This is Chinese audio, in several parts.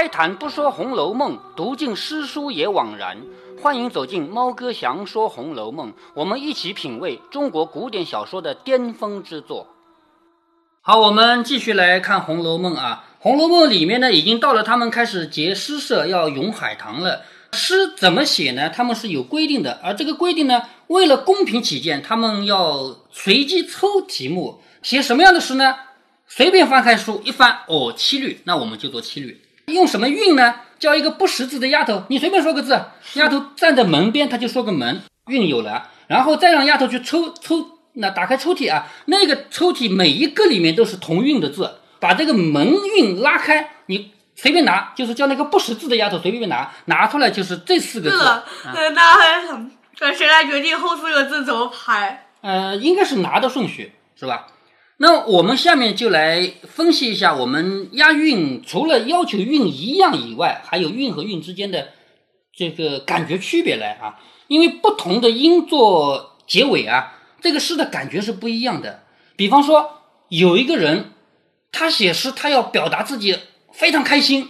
开坛不说《红楼梦》，读尽诗书也枉然。欢迎走进猫哥祥说《红楼梦》，我们一起品味中国古典小说的巅峰之作。好，我们继续来看《红楼梦》啊，《红楼梦》里面呢，已经到了他们开始结诗社，要咏海棠了。诗怎么写呢？他们是有规定的，而这个规定呢，为了公平起见，他们要随机抽题目，写什么样的诗呢？随便翻开书一翻，哦，七律，那我们就做七律。用什么韵呢？叫一个不识字的丫头，你随便说个字，丫头站在门边，她就说个门，韵有了。然后再让丫头去抽抽，那打开抽屉啊，那个抽屉每一个里面都是同韵的字，把这个门韵拉开，你随便拿，就是叫那个不识字的丫头随便拿，拿出来就是这四个字。那那那谁来决定后四个字怎么排？呃，应该是拿的顺序，是吧？那我们下面就来分析一下，我们押韵除了要求韵一样以外，还有韵和韵之间的这个感觉区别来啊。因为不同的音做结尾啊，这个诗的感觉是不一样的。比方说，有一个人他写诗，他要表达自己非常开心，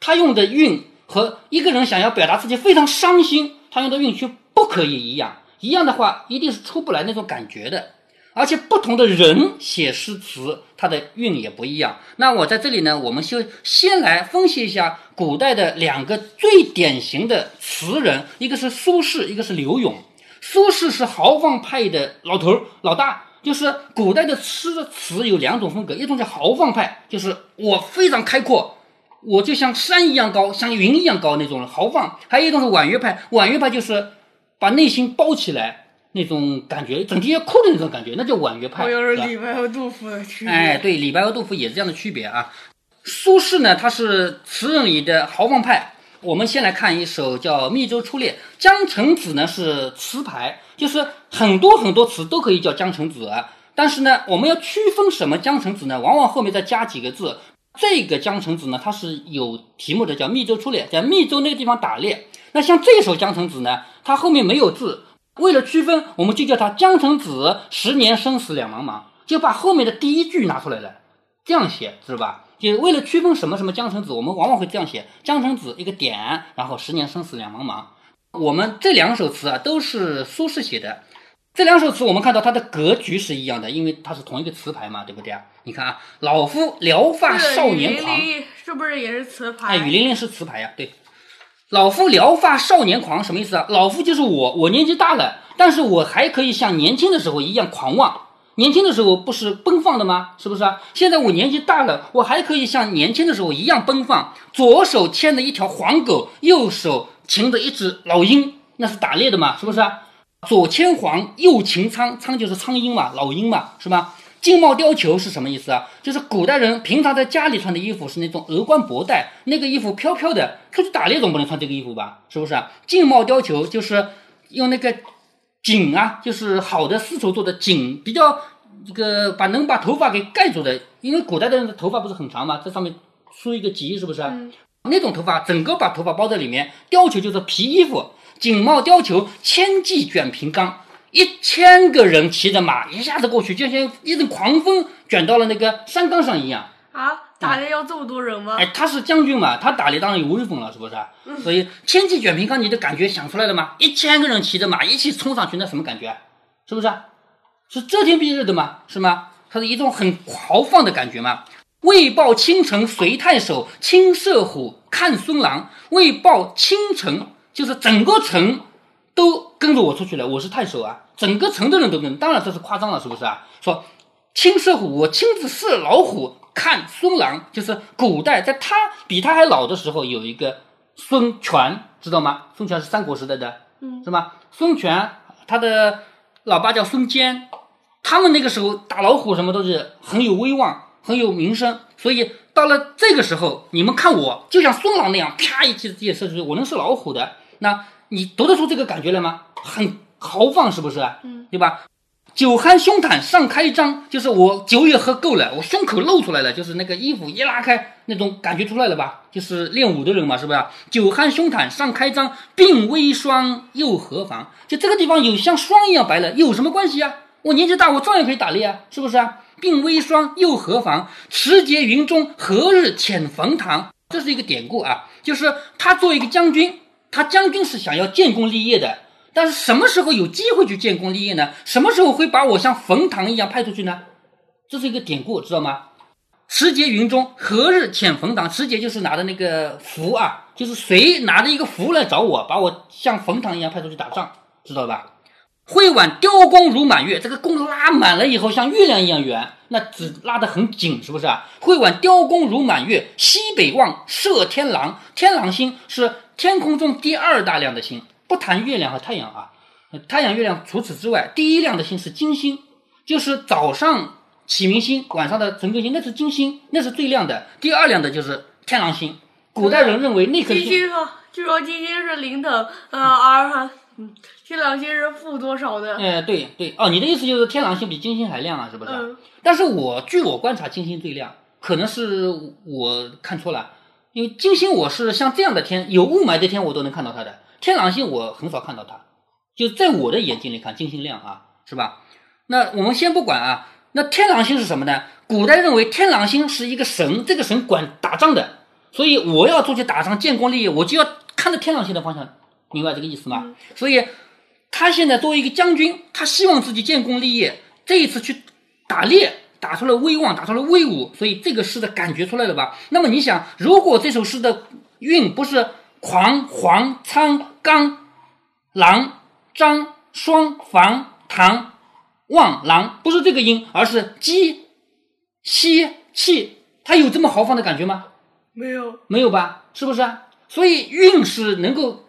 他用的韵和一个人想要表达自己非常伤心，他用的韵却不可以一样。一样的话，一定是出不来那种感觉的。而且不同的人写诗词，它的韵也不一样。那我在这里呢，我们就先来分析一下古代的两个最典型的词人，一个是苏轼，一个是柳永。苏轼是豪放派的老头老大，就是古代的诗词有两种风格，一种叫豪放派，就是我非常开阔，我就像山一样高，像云一样高那种豪放；还有一种是婉约派，婉约派就是把内心包起来。那种感觉，整天要哭的那种感觉，那叫婉约派。我是李白和杜甫的区别。哎，对，李白和杜甫也是这样的区别啊。苏轼呢，他是词人里的豪放派。我们先来看一首叫《密州出猎》，江城子呢是词牌，就是很多很多词都可以叫江城子。但是呢，我们要区分什么江城子呢？往往后面再加几个字。这个江城子呢，它是有题目的，叫《密州出猎》，在密州那个地方打猎。那像这首江城子呢，它后面没有字。为了区分，我们就叫他江城子，十年生死两茫茫，就把后面的第一句拿出来了，这样写知道吧？就为了区分什么什么江城子，我们往往会这样写：江城子一个点，然后十年生死两茫茫。我们这两首词啊，都是苏轼写的。这两首词我们看到它的格局是一样的，因为它是同一个词牌嘛，对不对啊？你看啊，老夫聊发少年狂，是不是也是词牌？哎，雨霖铃是词牌呀，对。老夫聊发少年狂什么意思啊？老夫就是我，我年纪大了，但是我还可以像年轻的时候一样狂妄。年轻的时候不是奔放的吗？是不是啊？现在我年纪大了，我还可以像年轻的时候一样奔放。左手牵着一条黄狗，右手擒着一只老鹰，那是打猎的嘛？是不是啊？左牵黄，右擎苍，苍就是苍鹰嘛，老鹰嘛，是吧？劲帽貂裘是什么意思啊？就是古代人平常在家里穿的衣服是那种鹅冠博带，那个衣服飘飘的，出去打猎总不能穿这个衣服吧？是不是啊？劲帽貂裘就是用那个锦啊，就是好的丝绸做的锦，比较这个把能把头发给盖住的，因为古代的人的头发不是很长嘛，在上面梳一个髻，是不是？那种头发整个把头发包在里面，貂裘就是皮衣服，锦帽貂裘，千骑卷平冈。一千个人骑着马一下子过去，就像一阵狂风卷到了那个山岗上一样啊！打猎要这么多人吗？哎，他是将军嘛，他打猎当然有威风了，是不是？所以千骑卷平冈，你的感觉想出来了吗？一千个人骑着马一起冲上去，那什么感觉？是不是？是遮天蔽日的吗？是吗？它是一种很豪放的感觉吗？为报倾城随太守，亲射虎看孙郎。为报倾城，就是整个城。都跟着我出去了，我是太守啊，整个城的人都跟，当然这是夸张了，是不是啊？说亲射虎，我亲自射老虎，看孙郎，就是古代在他比他还老的时候，有一个孙权，知道吗？孙权是三国时代的，嗯，是吗？孙权他的老爸叫孙坚，他们那个时候打老虎什么都是很有威望，很有名声，所以到了这个时候，你们看我就像孙郎那样，啪一记直接射出去，我能射老虎的，那。你读得出这个感觉来吗？很豪放，是不是？嗯，对吧？酒酣胸袒上开张，就是我酒也喝够了，我胸口露出来了，就是那个衣服一拉开，那种感觉出来了吧？就是练武的人嘛，是不是？酒酣胸袒上开张，鬓微霜又何妨？就这个地方有像霜一样白了，有什么关系啊？我年纪大，我照样可以打猎啊，是不是啊？鬓微霜又何妨？持节云中何日遣冯唐？这是一个典故啊，就是他作为一个将军，他将军是想要建功立业的，但是什么时候有机会去建功立业呢？什么时候会把我像冯唐一样派出去呢？这是一个典故，知道吗？持节云中，何日遣冯唐？持节就是拿的那个符啊，就是谁拿着一个符来找我，把我像冯唐一样派出去打仗，知道吧？会挽雕弓如满月，这个弓拉满了以后，像月亮一样圆，那只拉得很紧，是不是啊？会挽雕弓如满月，西北望射天狼。天狼星是天空中第二大亮的星，不谈月亮和太阳啊，太阳、月亮除此之外，第一亮的星是金星，就是早上启明星，晚上的晨更星，那是金星，那是最亮的。第二亮的就是天狼星。古代人认为那颗金星，据说，据说金星是零等，呃，而嗯，天狼星是负多少的？哎，对对，哦，你的意思就是天狼星比金星还亮啊，是不是？嗯但是我据我观察，金星最亮，可能是我看错了，因为金星我是像这样的天，有雾霾的天我都能看到它的，天狼星我很少看到它，就在我的眼睛里看，金星亮啊，是吧？那我们先不管啊，那天狼星是什么呢？古代认为天狼星是一个神，这个神管打仗的，所以我要出去打仗建功立业，我就要看着天狼星的方向，明白这个意思吗？所以他现在作为一个将军，他希望自己建功立业，这一次去打猎，打出了威望，打出了威武，所以这个诗的感觉出来了吧？那么你想，如果这首诗的韵不是狂、黄、苍、刚、狼、张、双、房、唐、望、狼，不是这个音，而是鸡、西、气，它有这么豪放的感觉吗？没有，没有吧？是不是啊？所以韵是能够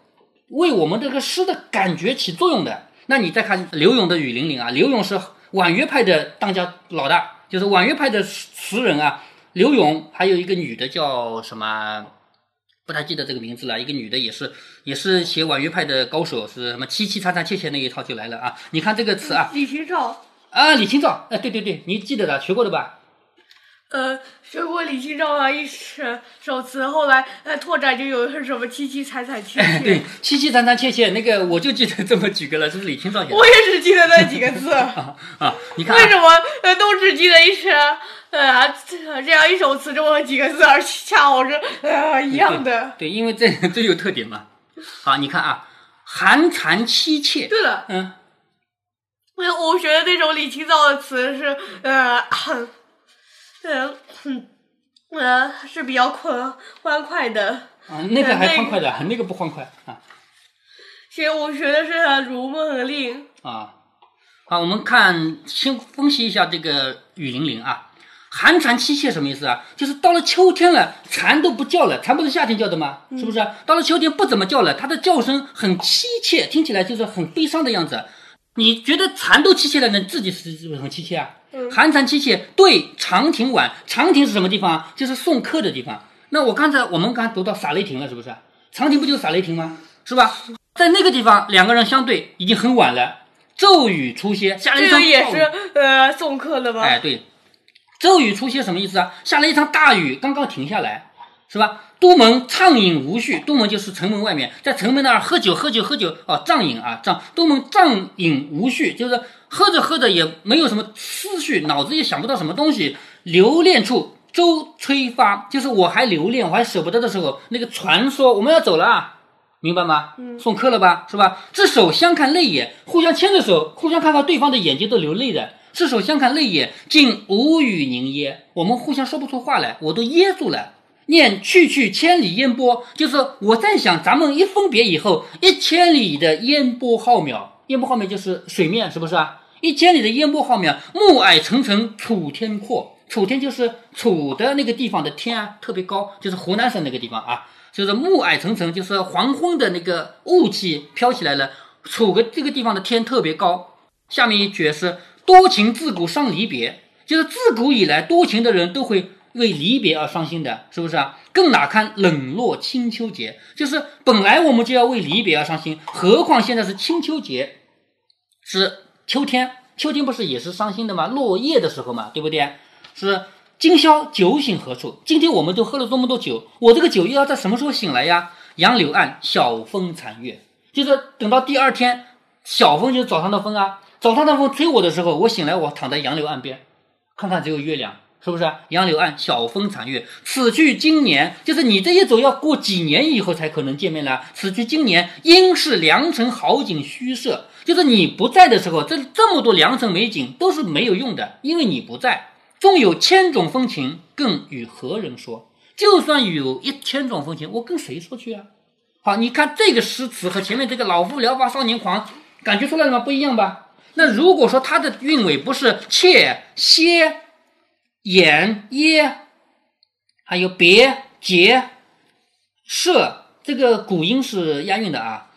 为我们这个诗的感觉起作用的。那你再看刘永的《雨霖铃》啊，刘永是婉约派的当家老大，就是婉约派的词人啊。刘永还有一个女的叫什么？不太记得这个名字了。一个女的也是也是写婉约派的高手，是什么凄凄惨惨切切那一套就来了啊！你看这个词啊李清照，啊，李清照，哎，对对对，你记得的，学过的吧？呃，学过李清照的一首首词，后来呃拓展就有什么凄凄惨惨切切。对，凄凄惨惨切切，那个我就记得这么几个了，这是李清照写的。我也只记得那几个字。啊啊！你看、啊，为什么呃都只记得一首呃这这样一首词这么几个字，而恰好是呃一样的？对，因为这最有特点嘛。好，你看啊，寒蝉凄切。对了，嗯，那我学的那首李清照的词是呃很呃嗯呃是比较宽欢快的。啊，那个还欢快的，那个不欢快啊其实我学的是《如梦令》。啊。好，我们看先分析一下这个雨霖铃啊。寒蝉凄切什么意思啊？就是到了秋天了，蝉都不叫了，蝉不是夏天叫的吗？是不是？到了秋天不怎么叫了，它的叫声很凄切，听起来就是很悲伤的样子。你觉得蚕都凄切了，那自己是是不是很凄切啊？嗯寒蝉凄切，对长亭晚。长亭是什么地方啊？就是送客的地方。那我刚才我们刚才读到洒雷霆了，是不是？长亭不就是洒雷霆吗？是吧？在那个地方，两个人相对已经很晚了，骤雨初歇，下了一场也是呃送客的吧？哎，对，骤雨初歇什么意思啊？下了一场大雨，刚刚停下来，是吧？都门畅饮无序，都门就是城门外面，在城门那儿喝酒，喝酒，喝酒，哦，畅饮啊，畅，都门畅饮无序，就是喝着喝着也没有什么思绪，脑子也想不到什么东西。留恋处，舟吹发，就是我还留恋，我还舍不得的时候，那个船说我们要走了啊。明白吗？嗯送客了吧，是吧？执手相看泪眼，互相牵着手，互相看到对方的眼睛都流泪的。这手相看泪眼，竟无语凝噎。我们互相说不出话来，我都噎住了。念去去千里烟波，就是我在想，咱们一分别以后，一千里的烟波浩渺，烟波浩渺就是水面，是不是啊？一千里的烟波浩渺，暮霭沉沉楚天阔。楚天就是楚的那个地方的天啊，特别高，就是湖南省那个地方啊。就是暮霭沉沉，就是黄昏的那个雾气飘起来了。楚个这个地方的天特别高。下面一句是多情自古伤离别，就是自古以来多情的人都会为离别而伤心的，是不是啊？更哪堪冷落清秋节？就是本来我们就要为离别而伤心，何况现在是清秋节，是秋天，秋天不是也是伤心的吗？落叶的时候嘛，对不对？是今宵酒醒何处？今天我们都喝了这么多酒，我这个酒又要在什么时候醒来呀？杨柳岸，晓风残月，就是等到第二天，晓风就是早上的风啊，早上的风吹我的时候，我醒来，我躺在杨柳岸边，看看只有月亮，是不是？杨柳岸，晓风残月。此去经年，就是你这一走要过几年以后才可能见面了。此去经年，应是良辰好景虚设。就是你不在的时候，这这么多良辰美景都是没有用的，因为你不在。纵有千种风情，更与何人说？就算有一千种风情，我跟谁说去啊？好，你看这个诗词和前面这个“老夫聊发少年狂”，感觉出来了吗？不一样吧？那如果说它的韵尾不是切歇。眼耶，还有别结射，这个古音是押韵的啊。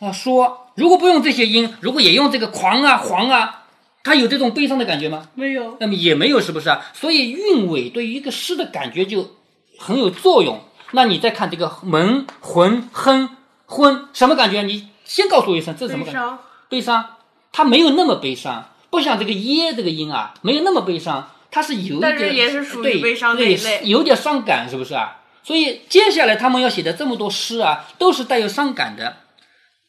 啊，说如果不用这些音，如果也用这个狂啊黄啊，它有这种悲伤的感觉吗？没有，那么也没有，是不是啊？所以韵尾对于一个诗的感觉就很有作用。那你再看这个门魂哼昏，什么感觉？你先告诉我一声，这是什么感觉？悲伤，它没有那么悲伤，不像这个耶这个音啊，没有那么悲伤。它是有一点，也是属于悲伤的有点伤感，是不是啊？所以接下来他们要写的这么多诗啊，都是带有伤感的。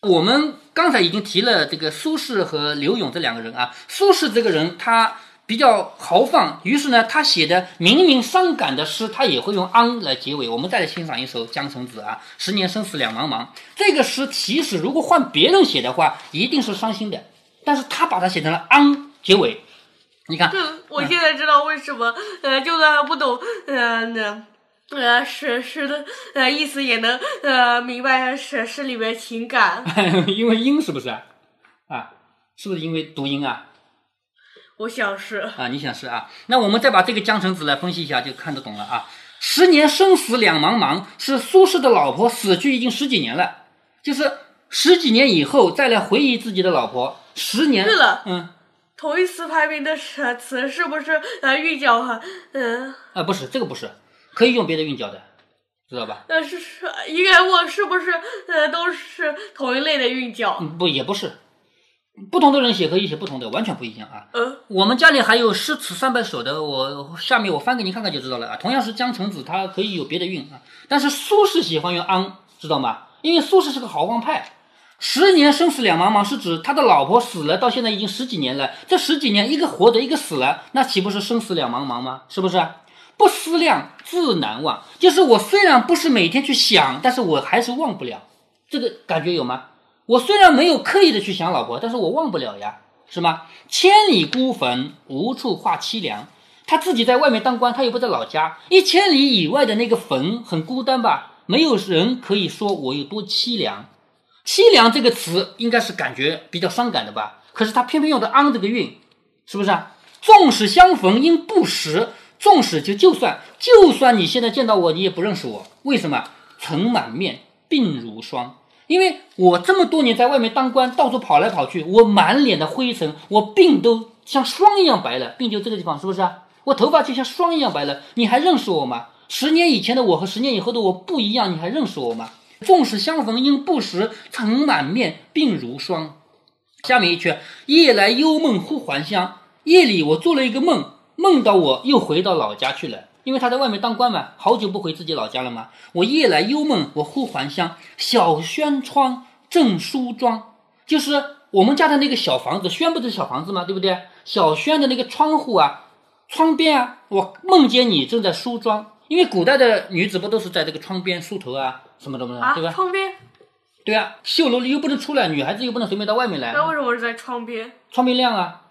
我们刚才已经提了这个苏轼和柳永这两个人啊。苏轼这个人他比较豪放，于是呢，他写的明明伤感的诗，他也会用昂来结尾。我们再来欣赏一首《江城子》啊，“十年生死两茫茫”。这个诗其实如果换别人写的话，一定是伤心的，但是他把它写成了昂结尾。你看，我现在知道为什么，呃，就算不懂，呃，那，呃，诗诗的呃意思也能呃明白诗诗里面情感。因为音是不是啊？啊，是不是因为读音啊？我想是。啊，你想是啊？那我们再把这个江城子来分析一下，就看得懂了啊。十年生死两茫茫，是苏轼的老婆死去已经十几年了，就是十几年以后再来回忆自己的老婆，十年。对了，嗯。同一词排名的词词是不是呃韵脚很嗯啊不是这个不是可以用别的韵脚的知道吧？呃是是应该我是不是呃都是同一类的韵脚？不也不是，不同的人写可以写不同的，完全不一样啊。嗯，我们家里还有诗词三百首的，我下面我翻给你看看就知道了啊。同样是江城子，它可以有别的韵啊，但是苏轼喜欢用昂，知道吗？因为苏轼是个豪放派。十年生死两茫茫，是指他的老婆死了，到现在已经十几年了。这十几年，一个活着，一个死了，那岂不是生死两茫茫吗？是不是？不思量，自难忘。就是我虽然不是每天去想，但是我还是忘不了。这个感觉有吗？我虽然没有刻意的去想老婆，但是我忘不了呀，是吗？千里孤坟，无处话凄凉。他自己在外面当官，他又不在老家，一千里以外的那个坟很孤单吧？没有人可以说我有多凄凉。凄凉这个词应该是感觉比较伤感的吧？可是他偏偏用的昂这个韵，是不是啊？纵使相逢应不识，纵使就就算就算你现在见到我，你也不认识我。为什么？尘满面，鬓如霜。因为我这么多年在外面当官，到处跑来跑去，我满脸的灰尘，我鬓都像霜一样白了。鬓就这个地方，是不是啊？我头发就像霜一样白了，你还认识我吗？十年以前的我和十年以后的我不一样，你还认识我吗？纵使相逢应不识，尘满面，鬓如霜。下面一句，夜来幽梦忽还乡。夜里我做了一个梦，梦到我又回到老家去了。因为他在外面当官嘛，好久不回自己老家了嘛。我夜来幽梦，我忽还乡。小轩窗正梳妆，就是我们家的那个小房子。轩不是小房子吗？对不对？小轩的那个窗户啊，窗边啊，我梦见你正在梳妆。因为古代的女子不都是在这个窗边梳头啊？什么什么的，对吧？窗边，对啊，绣楼里又不能出来，女孩子又不能随便到外面来。那为什么是在窗边？窗边亮啊，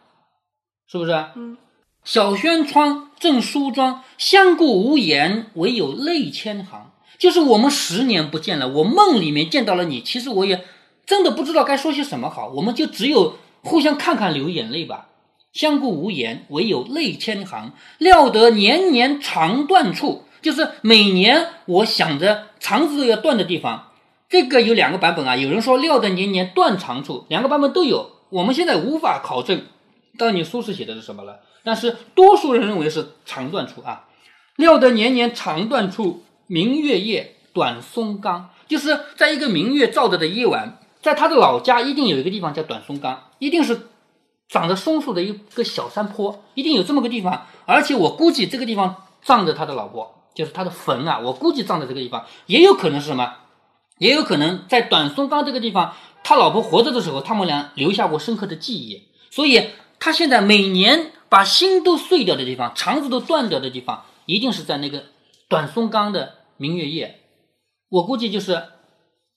是不是？嗯。小轩窗正梳妆，相顾无言，唯有泪千行。就是我们十年不见了，我梦里面见到了你，其实我也真的不知道该说些什么好，我们就只有互相看看，流眼泪吧。相顾无言，唯有泪千行。料得年年肠断处。就是每年我想着肠子都要断的地方，这个有两个版本啊。有人说料得年年断肠处，两个版本都有。我们现在无法考证到底苏轼写的是什么了，但是多数人认为是肠断处啊。料得年年肠断处，明月夜，短松冈。就是在一个明月照着的夜晚，在他的老家一定有一个地方叫短松冈，一定是长着松树的一个小山坡，一定有这么个地方。而且我估计这个地方葬着他的老婆。就是他的坟啊，我估计葬在这个地方，也有可能是什么？也有可能在短松冈这个地方，他老婆活着的时候，他们俩留下过深刻的记忆。所以他现在每年把心都碎掉的地方，肠子都断掉的地方，一定是在那个短松冈的明月夜。我估计就是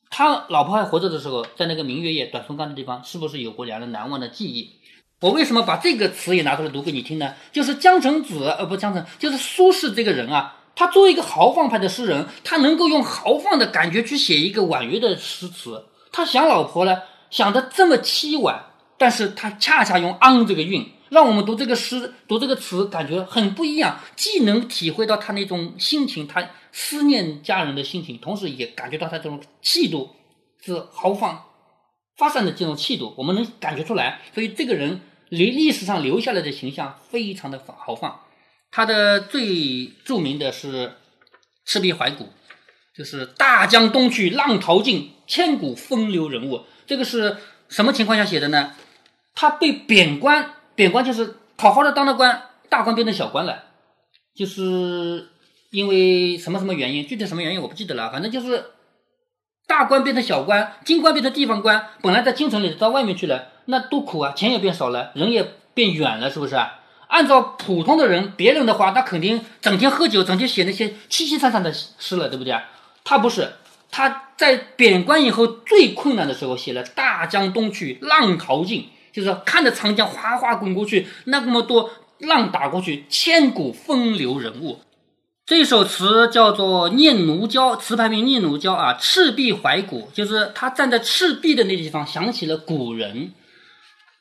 他老婆还活着的时候，在那个明月夜短松冈的地方，是不是有过两人难忘的记忆？我为什么把这个词也拿出来读给你听呢？就是江城子，呃，不，江城就是苏轼这个人啊。他作为一个豪放派的诗人，他能够用豪放的感觉去写一个婉约的诗词。他想老婆呢，想的这么凄婉，但是他恰恰用昂这个韵，让我们读这个诗、读这个词，感觉很不一样。既能体会到他那种心情，他思念家人的心情，同时也感觉到他这种气度是豪放发散的这种气度，我们能感觉出来。所以这个人历历史上留下来的形象非常的豪放。他的最著名的是《赤壁怀古》，就是大江东去，浪淘尽，千古风流人物。这个是什么情况下写的呢？他被贬官，贬官就是好好的当了官，大官变成小官了，就是因为什么什么原因，具体什么原因我不记得了，反正就是大官变成小官，京官变成地方官，本来在京城里到外面去了，那多苦啊，钱也变少了，人也变远了，是不是？按照普通的人，别人的话，他肯定整天喝酒，整天写那些凄凄惨惨的诗了，对不对？他不是，他在贬官以后最困难的时候，写了“大江东去，浪淘尽”，就是看着长江哗哗滚过去，那么多浪打过去，千古风流人物。这首词叫做《念奴娇》，词牌名《念奴娇》啊，赤壁怀古，就是他站在赤壁的那地方，想起了古人。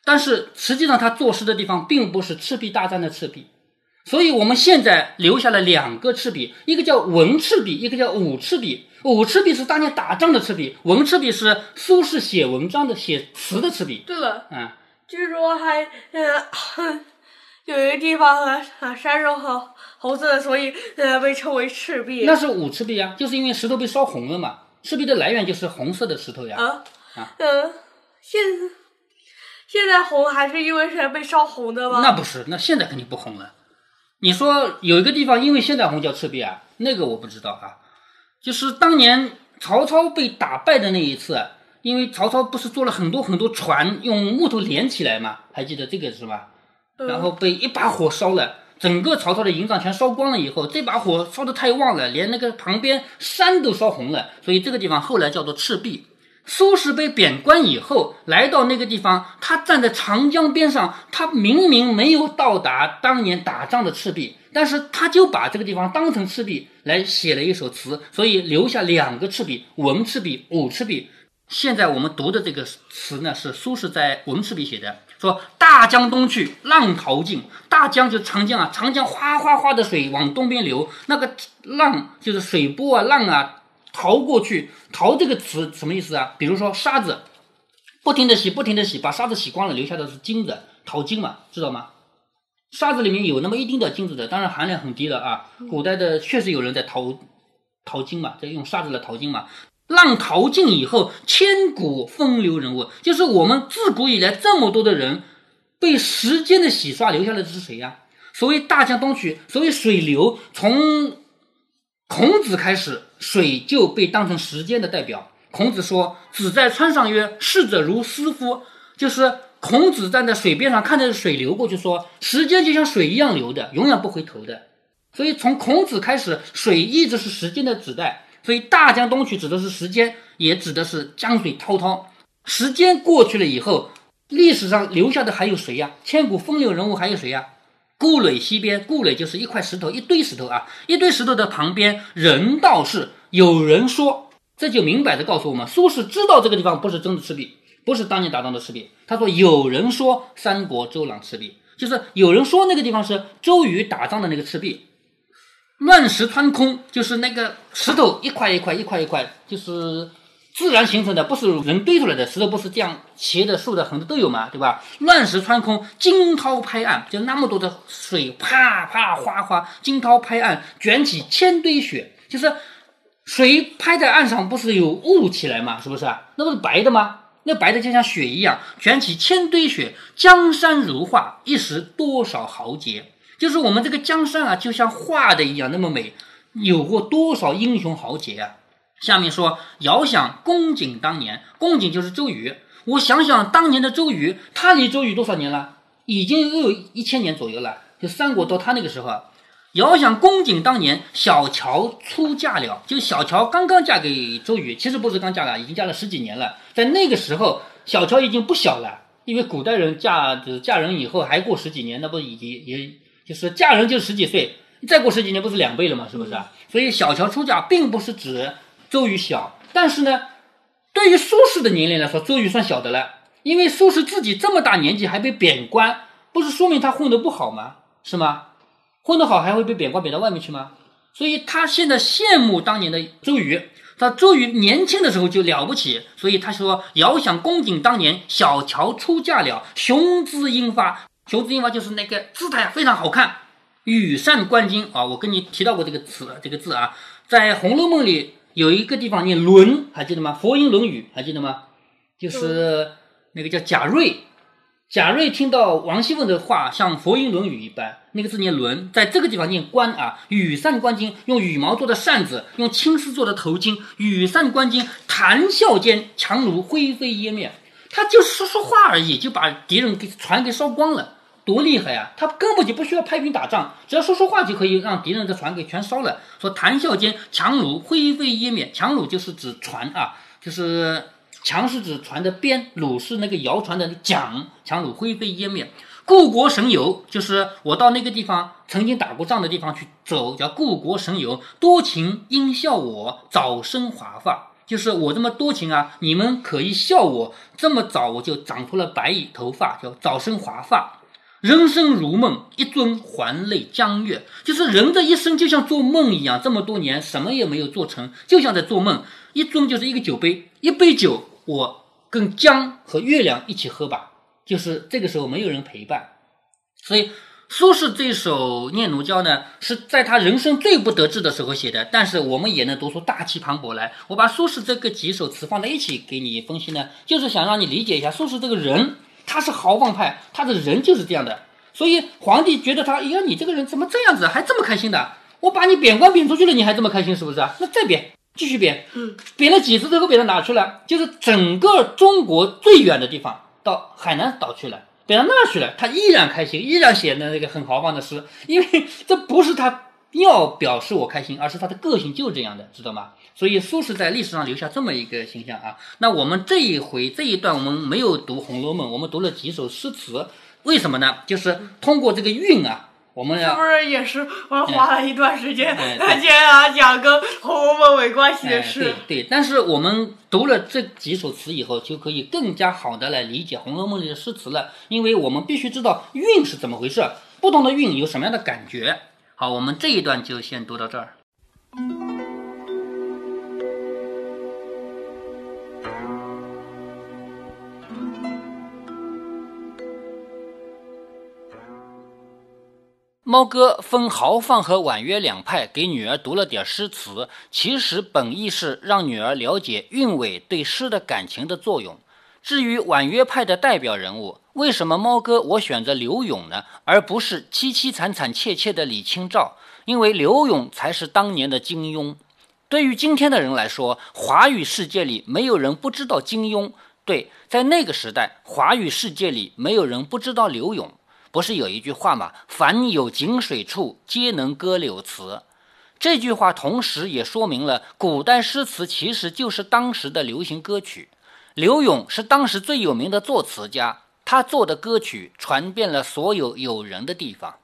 但是实际上，他作诗的地方并不是赤壁大战的赤壁，所以我们现在留下了两个赤壁，一个叫文赤壁，一个叫武赤壁。武赤壁是当年打仗的赤壁，文赤壁是苏轼写文章的、写词的赤壁。对了，嗯，据说还呃有一个地方和山上和红色的，所以呃被称为赤壁。那是武赤壁啊，就是因为石头被烧红了嘛。赤壁的来源就是红色的石头呀。啊啊，嗯，现。现在红还是因为是被烧红的吗？那不是，那现在肯定不红了。你说有一个地方因为现在红叫赤壁啊，那个我不知道啊。就是当年曹操被打败的那一次，因为曹操不是做了很多很多船，用木头连起来嘛，还记得这个是吧？然后被一把火烧了，整个曹操的营帐全烧光了以后，这把火烧得太旺了，连那个旁边山都烧红了，所以这个地方后来叫做赤壁。苏轼被贬官以后，来到那个地方，他站在长江边上，他明明没有到达当年打仗的赤壁，但是他就把这个地方当成赤壁来写了一首词，所以留下两个赤壁：文赤壁、武赤壁。现在我们读的这个词呢，是苏轼在文赤壁写的，说大江东去，浪淘尽。大江就是长江啊，长江哗哗哗的水往东边流，那个浪就是水波啊，浪啊。淘过去，淘这个词什么意思啊？比如说沙子，不停的洗，不停的洗，把沙子洗光了，留下的是金子，淘金嘛，知道吗？沙子里面有那么一丁点金子的，当然含量很低了啊。古代的确实有人在淘淘金嘛，在用沙子来淘金嘛。浪淘尽以后，千古风流人物，就是我们自古以来这么多的人，被时间的洗刷留下来的是谁呀？所谓大江东去，所谓水流，从孔子开始。水就被当成时间的代表。孔子说：“子在川上曰：‘逝者如斯夫。’就是孔子站在水边上，看着水流过去，说：‘时间就像水一样流的，永远不回头的。’所以从孔子开始，水一直是时间的指代。所以大江东去指的是时间，也指的是江水滔滔。时间过去了以后，历史上留下的还有谁呀？千古风流人物还有谁呀？”故垒西边，故垒就是一块石头，一堆石头啊，一堆石头的旁边，人道是有人说，这就明摆着告诉我们，苏轼知道这个地方不是真的赤壁，不是当年打仗的赤壁。他说有人说三国周郎赤壁，就是有人说那个地方是周瑜打仗的那个赤壁。乱石穿空，就是那个石头一块一块一块一块，就是。自然形成的不是人堆出来的石头，不是这样斜的、竖的、横的都有嘛，对吧？乱石穿空，惊涛拍岸，就那么多的水，啪啪哗哗，惊涛拍岸，卷起千堆雪，就是水拍在岸上，不是有雾起来嘛？是不是啊？那不是白的吗？那白的就像雪一样，卷起千堆雪，江山如画，一时多少豪杰？就是我们这个江山啊，就像画的一样那么美，有过多少英雄豪杰啊？下面说，遥想公瑾当年，公瑾就是周瑜。我想想当年的周瑜，他离周瑜多少年了？已经又有一千年左右了。就三国到他那个时候，遥想公瑾当年小乔出嫁了，就小乔刚刚嫁给周瑜，其实不是刚嫁了，已经嫁了十几年了。在那个时候，小乔已经不小了，因为古代人嫁就是嫁人以后还过十几年，那不已经也就是嫁人就十几岁，再过十几年不是两倍了吗？是不是？所以小乔出嫁并不是指周瑜小，但是呢，对于苏轼的年龄来说，周瑜算小的了，因为苏轼自己这么大年纪还被贬官，不是说明他混得不好吗？是吗？混得好还会被贬官贬到外面去吗？所以他现在羡慕当年的周瑜，他周瑜年轻的时候就了不起，所以他说：“遥想公瑾当年，小乔出嫁了，雄姿英发。雄姿英发就是那个姿态非常好看，羽扇纶巾啊。我跟你提到过这个词，这个字啊，在《红楼梦》里有一个地方念伦，还记得吗？佛音《论语》还记得吗？就是那个叫贾瑞。”贾瑞听到王熙凤的话，像佛音《论语》一般，那个字念“伦”，在这个地方念“冠”啊。羽扇纶巾，用羽毛做的扇子，用青丝做的头巾。羽扇纶巾，谈笑间，强弩灰飞烟灭。他就说说话而已，就把敌人给船给烧光了，多厉害呀！他根本就不需要派兵打仗，只要说说话就可以让敌人的船给全烧了。说谈笑间，强弩灰飞烟灭。强弩就是指船啊，就是。强是指船的边，橹是那个摇船的桨，强弩灰飞烟灭。故国神游就是我到那个地方曾经打过仗的地方去走，叫故国神游。多情应笑我早生华发，就是我这么多情啊，你们可以笑我这么早我就长出了白头发，叫早生华发。人生如梦，一尊还酹江月，就是人的一生就像做梦一样，这么多年什么也没有做成，就像在做梦。一尊就是一个酒杯，一杯酒。我跟江和月亮一起喝吧，就是这个时候没有人陪伴，所以苏轼这首《念奴娇》呢，是在他人生最不得志的时候写的，但是我们也能读出大气磅礴来。我把苏轼这个几首词放在一起给你分析呢，就是想让你理解一下苏轼这个人，他是豪放派，他的人就是这样的。所以皇帝觉得他，哎呀，你这个人怎么这样子，还这么开心的？我把你贬官贬出去了，你还这么开心，是不是啊？那再贬。继续贬，贬了几次之后，贬到哪去了？就是整个中国最远的地方，到海南岛去了，贬到那去了。他依然开心，依然写的那个很豪放的诗，因为这不是他要表示我开心，而是他的个性就是这样的，知道吗？所以苏轼在历史上留下这么一个形象啊。那我们这一回这一段我们没有读《红楼梦》，我们读了几首诗词，为什么呢？就是通过这个韵啊。我们是不是也是我花了一段时间接啊讲跟《红楼梦》没关系的事？对对，但是我们读了这几首词以后，就可以更加好的来理解《红楼梦》里的诗词了，因为我们必须知道韵是怎么回事，不同的韵有什么样的感觉。好，我们这一段就先读到这儿。猫哥分豪放和婉约两派给女儿读了点诗词，其实本意是让女儿了解韵味对诗的感情的作用。至于婉约派的代表人物，为什么猫哥我选择柳永呢，而不是凄凄惨惨切切的李清照？因为柳永才是当年的金庸。对于今天的人来说，华语世界里没有人不知道金庸。对，在那个时代，华语世界里没有人不知道柳永。不是有一句话吗？凡有井水处，皆能歌柳词。这句话同时也说明了，古代诗词其实就是当时的流行歌曲。柳永是当时最有名的作词家，他做的歌曲传遍了所有有人的地方。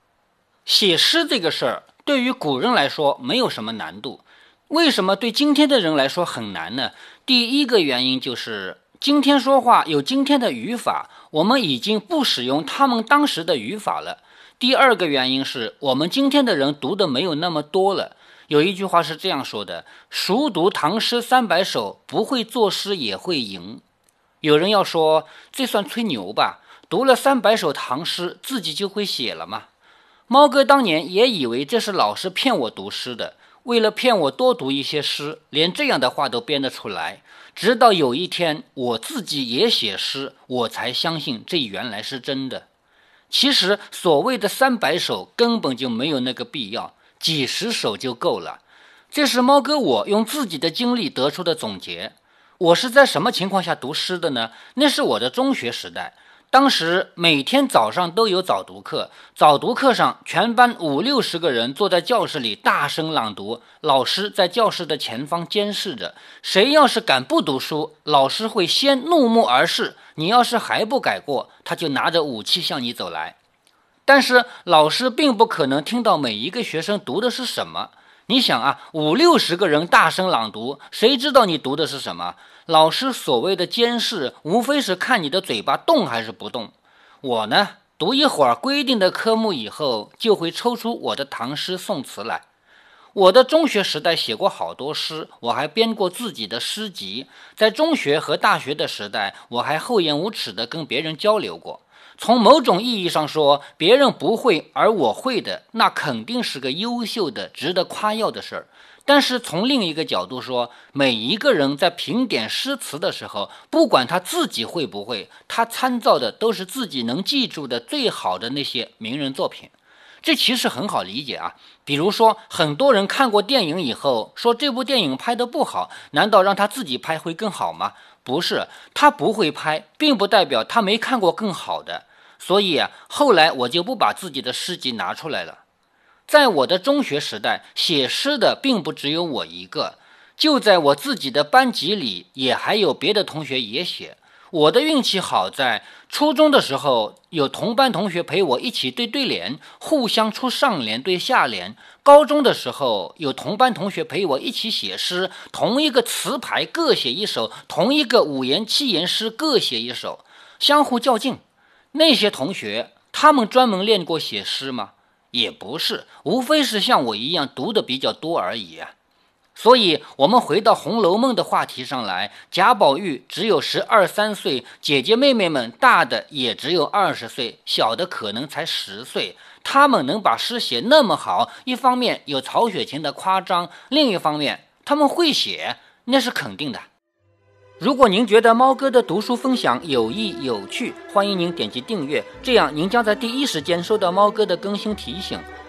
写诗这个事儿，对于古人来说没有什么难度，为什么对今天的人来说很难呢？第一个原因就是。今天说话有今天的语法，我们已经不使用他们当时的语法了。第二个原因是我们今天的人读的没有那么多了。有一句话是这样说的：“熟读唐诗三百首，不会作诗也会吟。”有人要说这算吹牛吧？读了三百首唐诗，自己就会写了吗？猫哥当年也以为这是老师骗我读诗的，为了骗我多读一些诗，连这样的话都编得出来。直到有一天，我自己也写诗，我才相信这原来是真的。其实所谓的三百首根本就没有那个必要，几十首就够了。这是猫哥我用自己的经历得出的总结。我是在什么情况下读诗的呢？那是我的中学时代，当时每天早上都有早读课，早读课上全班五六十个人坐在教室里大声朗读，老师在教室的前方监视着。谁要是敢不读书，老师会先怒目而视。你要是还不改过，他就拿着武器向你走来。但是老师并不可能听到每一个学生读的是什么。你想啊，五六十个人大声朗读，谁知道你读的是什么？老师所谓的监视，无非是看你的嘴巴动还是不动。我呢，读一会儿规定的科目以后，就会抽出我的唐诗宋词来。我的中学时代写过好多诗，我还编过自己的诗集。在中学和大学的时代，我还厚颜无耻地跟别人交流过。从某种意义上说，别人不会而我会的，那肯定是个优秀的、值得夸耀的事儿。但是从另一个角度说，每一个人在评点诗词的时候，不管他自己会不会，他参照的都是自己能记住的最好的那些名人作品。这其实很好理解啊。比如说，很多人看过电影以后说这部电影拍得不好，难道让他自己拍会更好吗？不是，他不会拍，并不代表他没看过更好的。所以，后来我就不把自己的诗集拿出来了。在我的中学时代，写诗的并不只有我一个，就在我自己的班级里，也还有别的同学也写。我的运气好在初中的时候，有同班同学陪我一起对对联，互相出上联对下联；高中的时候，有同班同学陪我一起写诗，同一个词牌各写一首，同一个五言七言诗各写一首，相互较劲。那些同学，他们专门练过写诗吗？也不是，无非是像我一样读的比较多而已啊。所以，我们回到《红楼梦》的话题上来，贾宝玉只有十二三岁，姐姐妹妹们大的也只有二十岁，小的可能才十岁。他们能把诗写那么好，一方面有曹雪芹的夸张，另一方面他们会写，那是肯定的。如果您觉得猫哥的读书分享有益有趣，欢迎您点击订阅，这样您将在第一时间收到猫哥的更新提醒。